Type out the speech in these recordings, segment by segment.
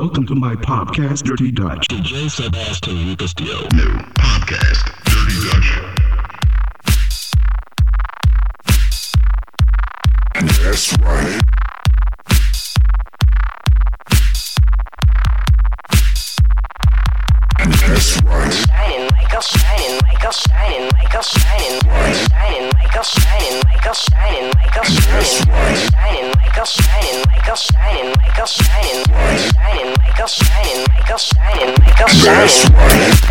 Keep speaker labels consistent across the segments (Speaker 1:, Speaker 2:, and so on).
Speaker 1: Welcome to my podcast, Dirty Dutch.
Speaker 2: DJ Sebastian Castillo.
Speaker 3: New podcast, Dirty Dutch. That's right. That's right.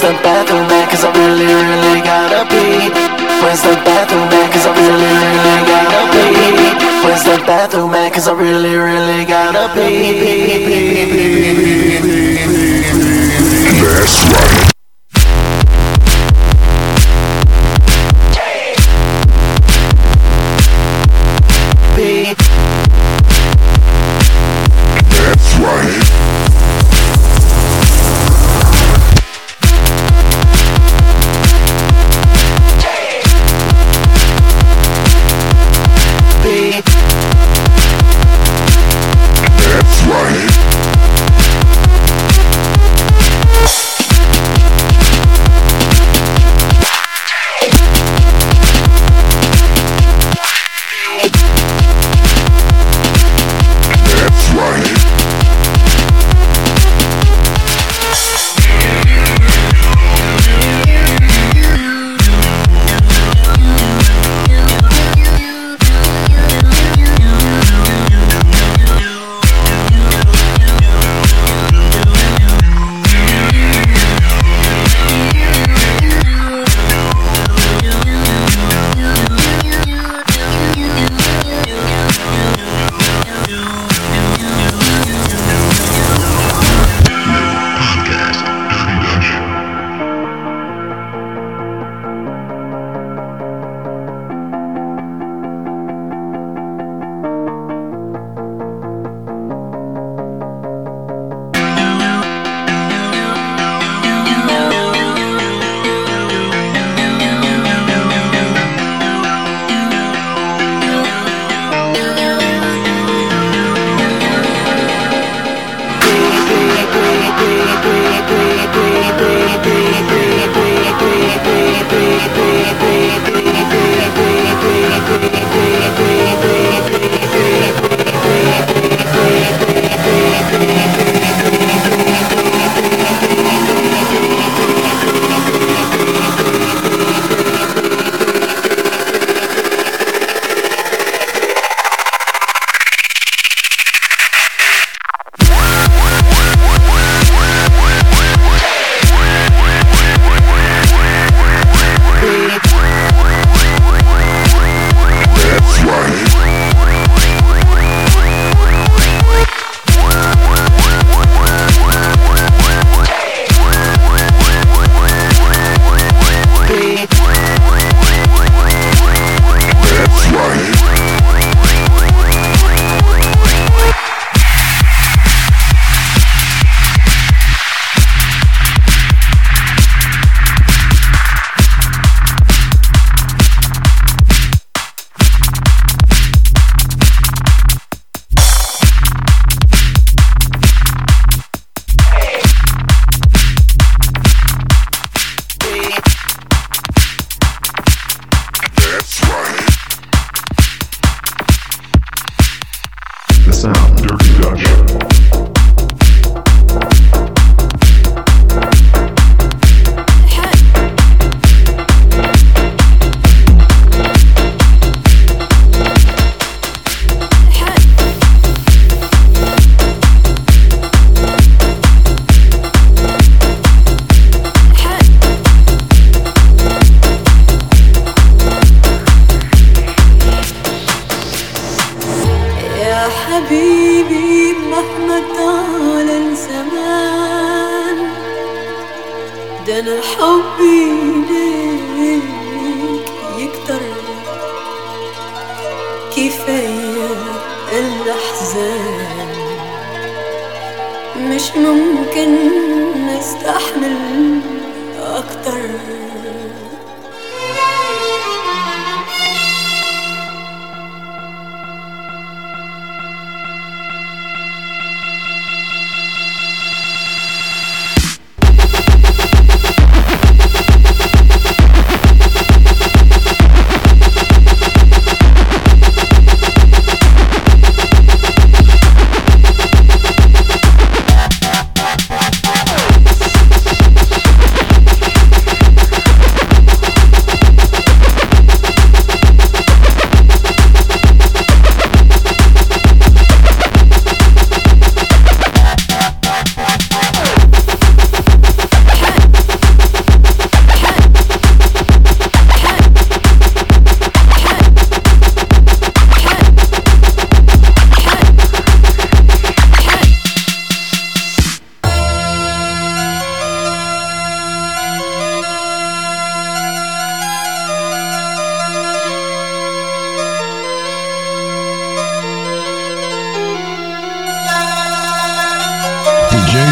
Speaker 4: Where's the bathroom at? Cause I really, really gotta pee. Where's the bathroom at? Cause I really, really gotta pee. Where's the bathroom at? Cause I really, really gotta pee.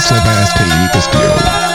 Speaker 2: Sebastián Castillo.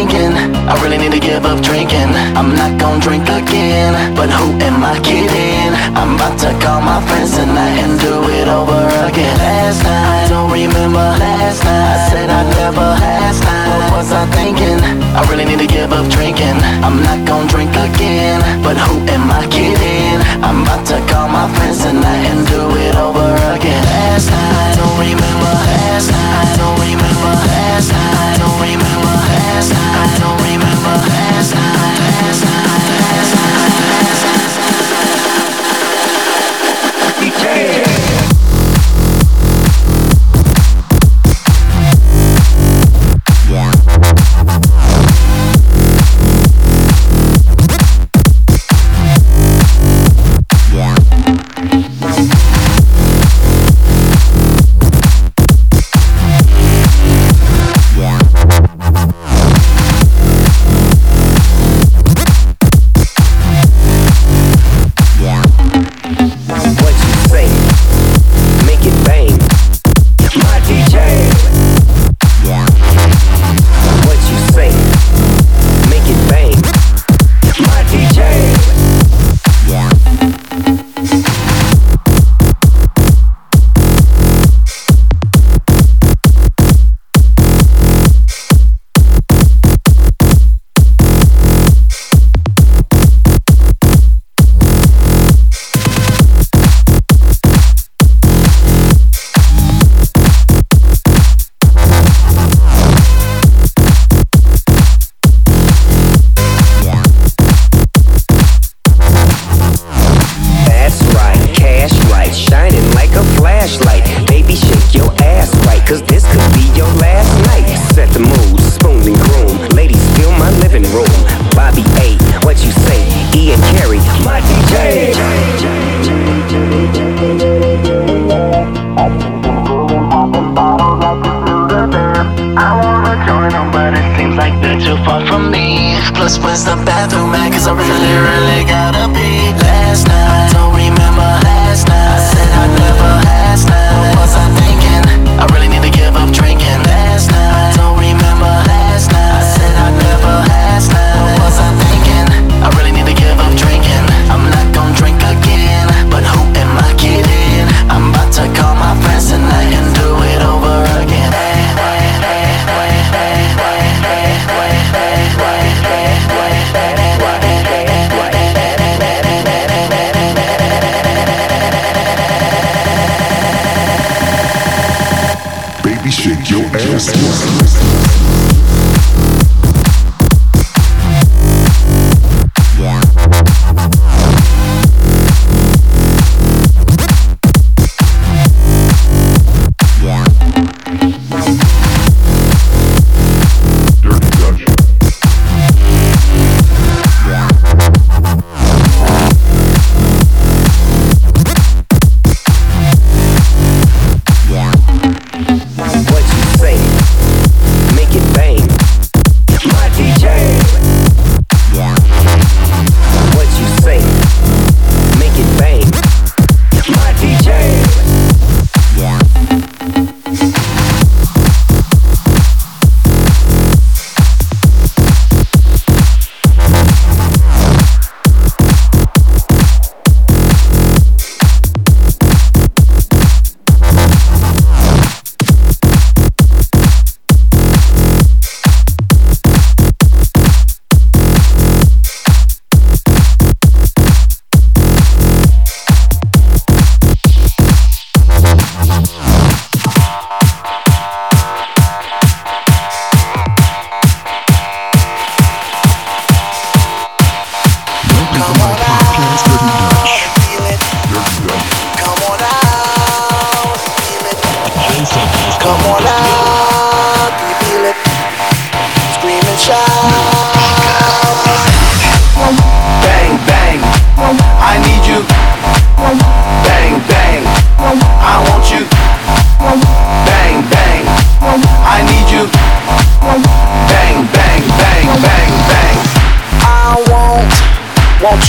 Speaker 4: thinking. I really need to give up drinking. I'm not gonna drink again But who am I kidding? I'm about to call my friends tonight And do it over again. Last night, I don't remember. Last night, I said I'd never Last night, what was I thinking? I really need to give up drinking. I'm not gonna drink again But who am I kidding? I'm about to call my friends tonight And do it over again. Last night, I don't remember. Last night, I don't remember. Last night, I don't remember last night. I don't remember last night. Last night.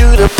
Speaker 5: you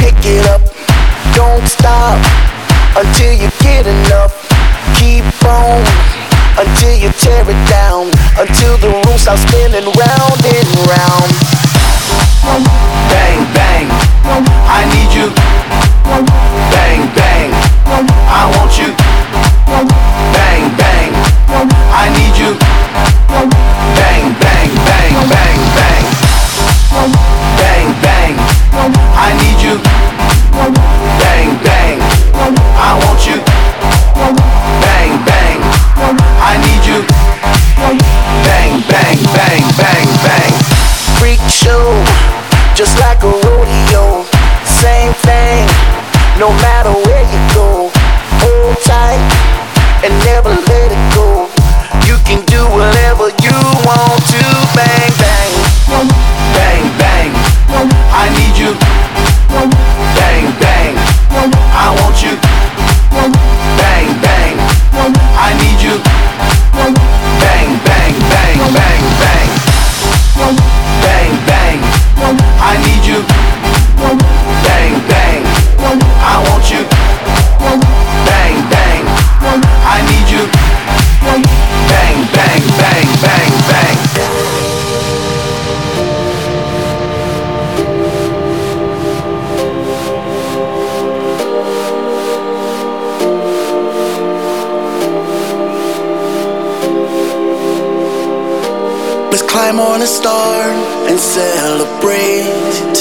Speaker 5: climb on a star and celebrate.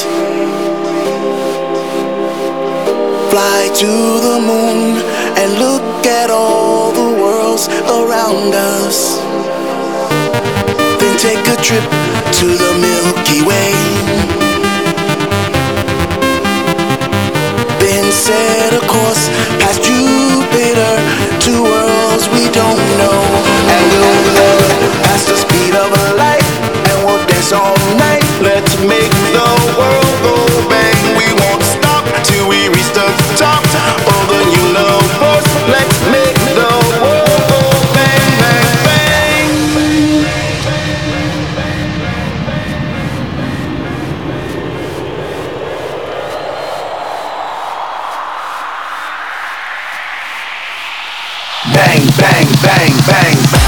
Speaker 5: Fly to the moon and
Speaker 4: look at all the worlds around us. Then take a trip to the Milky Way. Then set a course past Jupiter to worlds we don't know, and we'll never past the speed of light all night. Let's make the world go bang. We won't stop
Speaker 1: till we reach the top of
Speaker 5: the universe. Let's make
Speaker 6: the world go bang, bang, bang. Bang, bang, bang, bang, bang.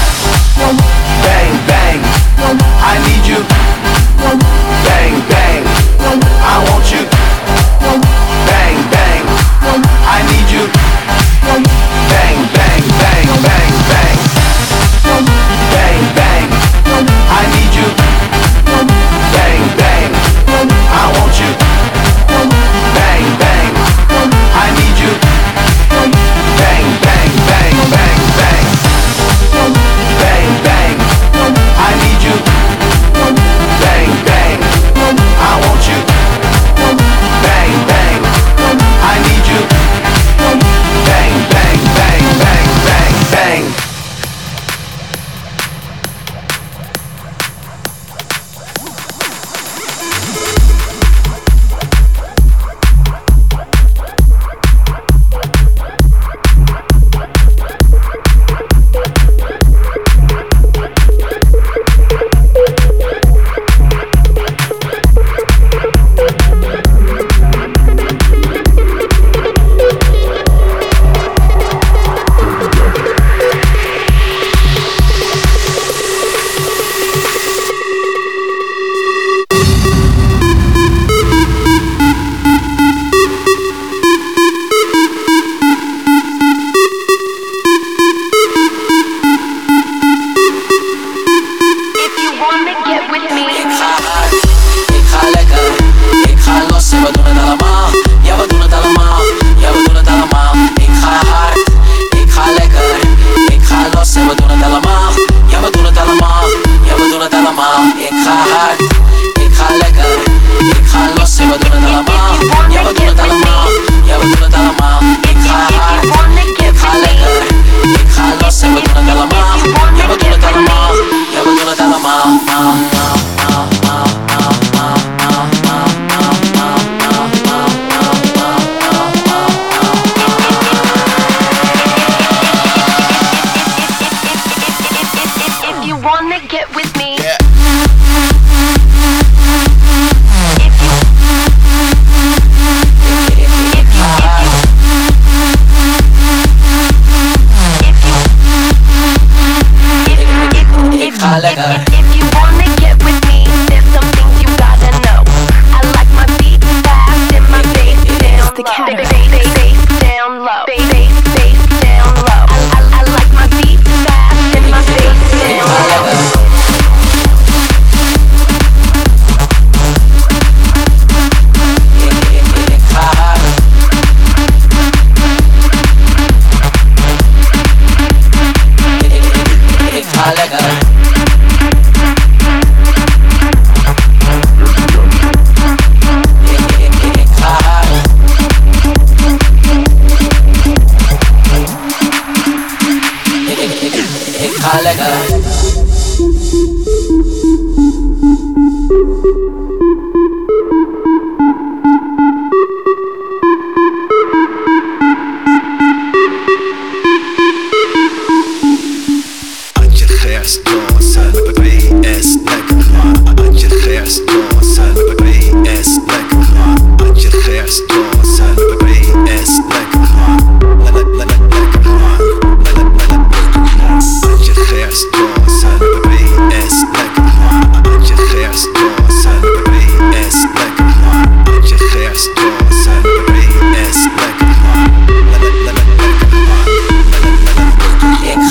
Speaker 6: with me.
Speaker 7: Yeah.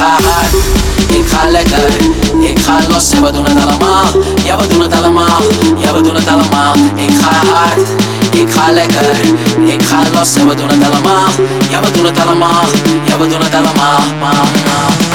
Speaker 7: ga hard, ik ga lekker, ik ga los. En we doen het allemaal. Ja, we doen het allemaal, ja, we doen het allemaal. Ik ga hard, ik ga lekker, ik ga los. En we doen het allemaal. Ja, we doen het allemaal, ja, we doen het allemaal.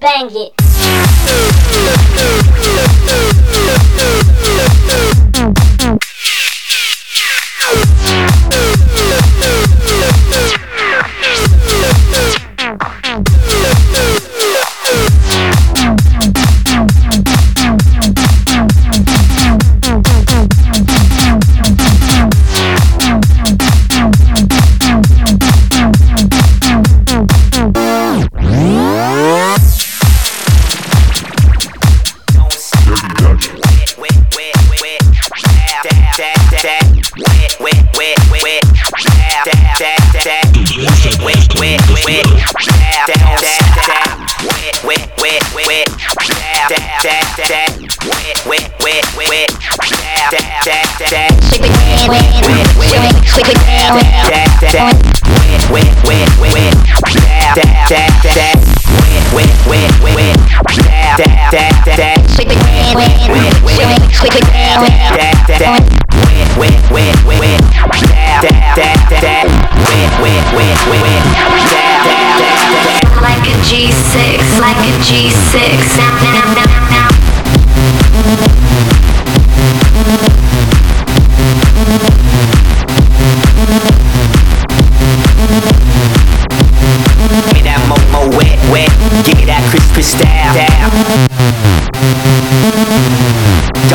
Speaker 8: Bang it.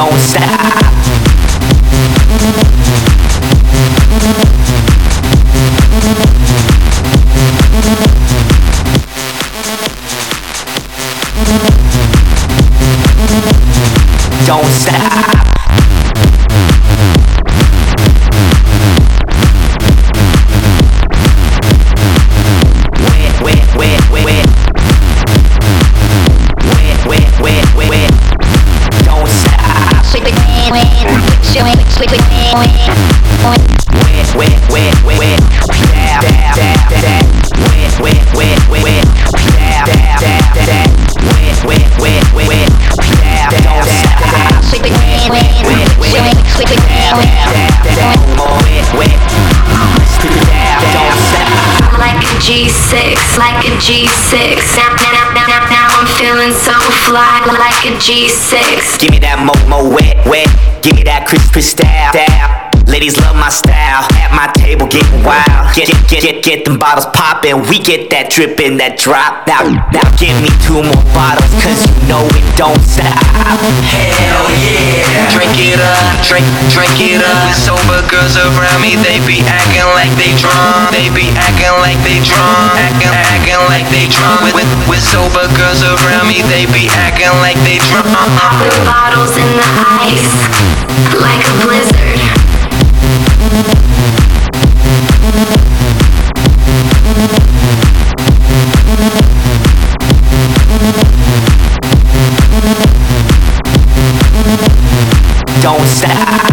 Speaker 5: Don't stop.
Speaker 9: G6, like a G6. Now, now, now, now, now I'm feeling so fly. Like a G6.
Speaker 5: Give me that mo mo wet wet. Give me that crisp crisp stab stab. Ladies love my style. At my table getting wild. Get get get get, them bottles poppin'. We get that drip drippin', that drop. Now now give me two more bottles, cause you know it don't stop. Hell yeah.
Speaker 10: Drink it up, drink, drink it up. Sober girls around me, they be acting like they drunk. They be acting like they drunk. Acting, acting like they drunk. With, with, with sober girls around me, they be acting like they drunk.
Speaker 9: Popping bottles in the ice. Like a blizzard.
Speaker 5: Don't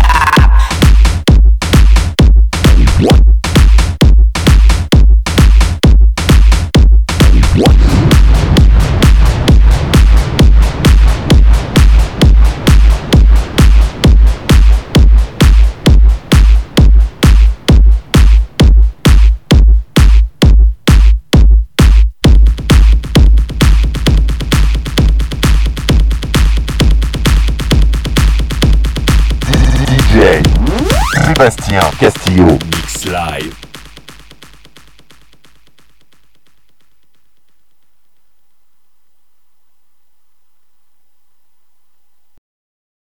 Speaker 11: DJ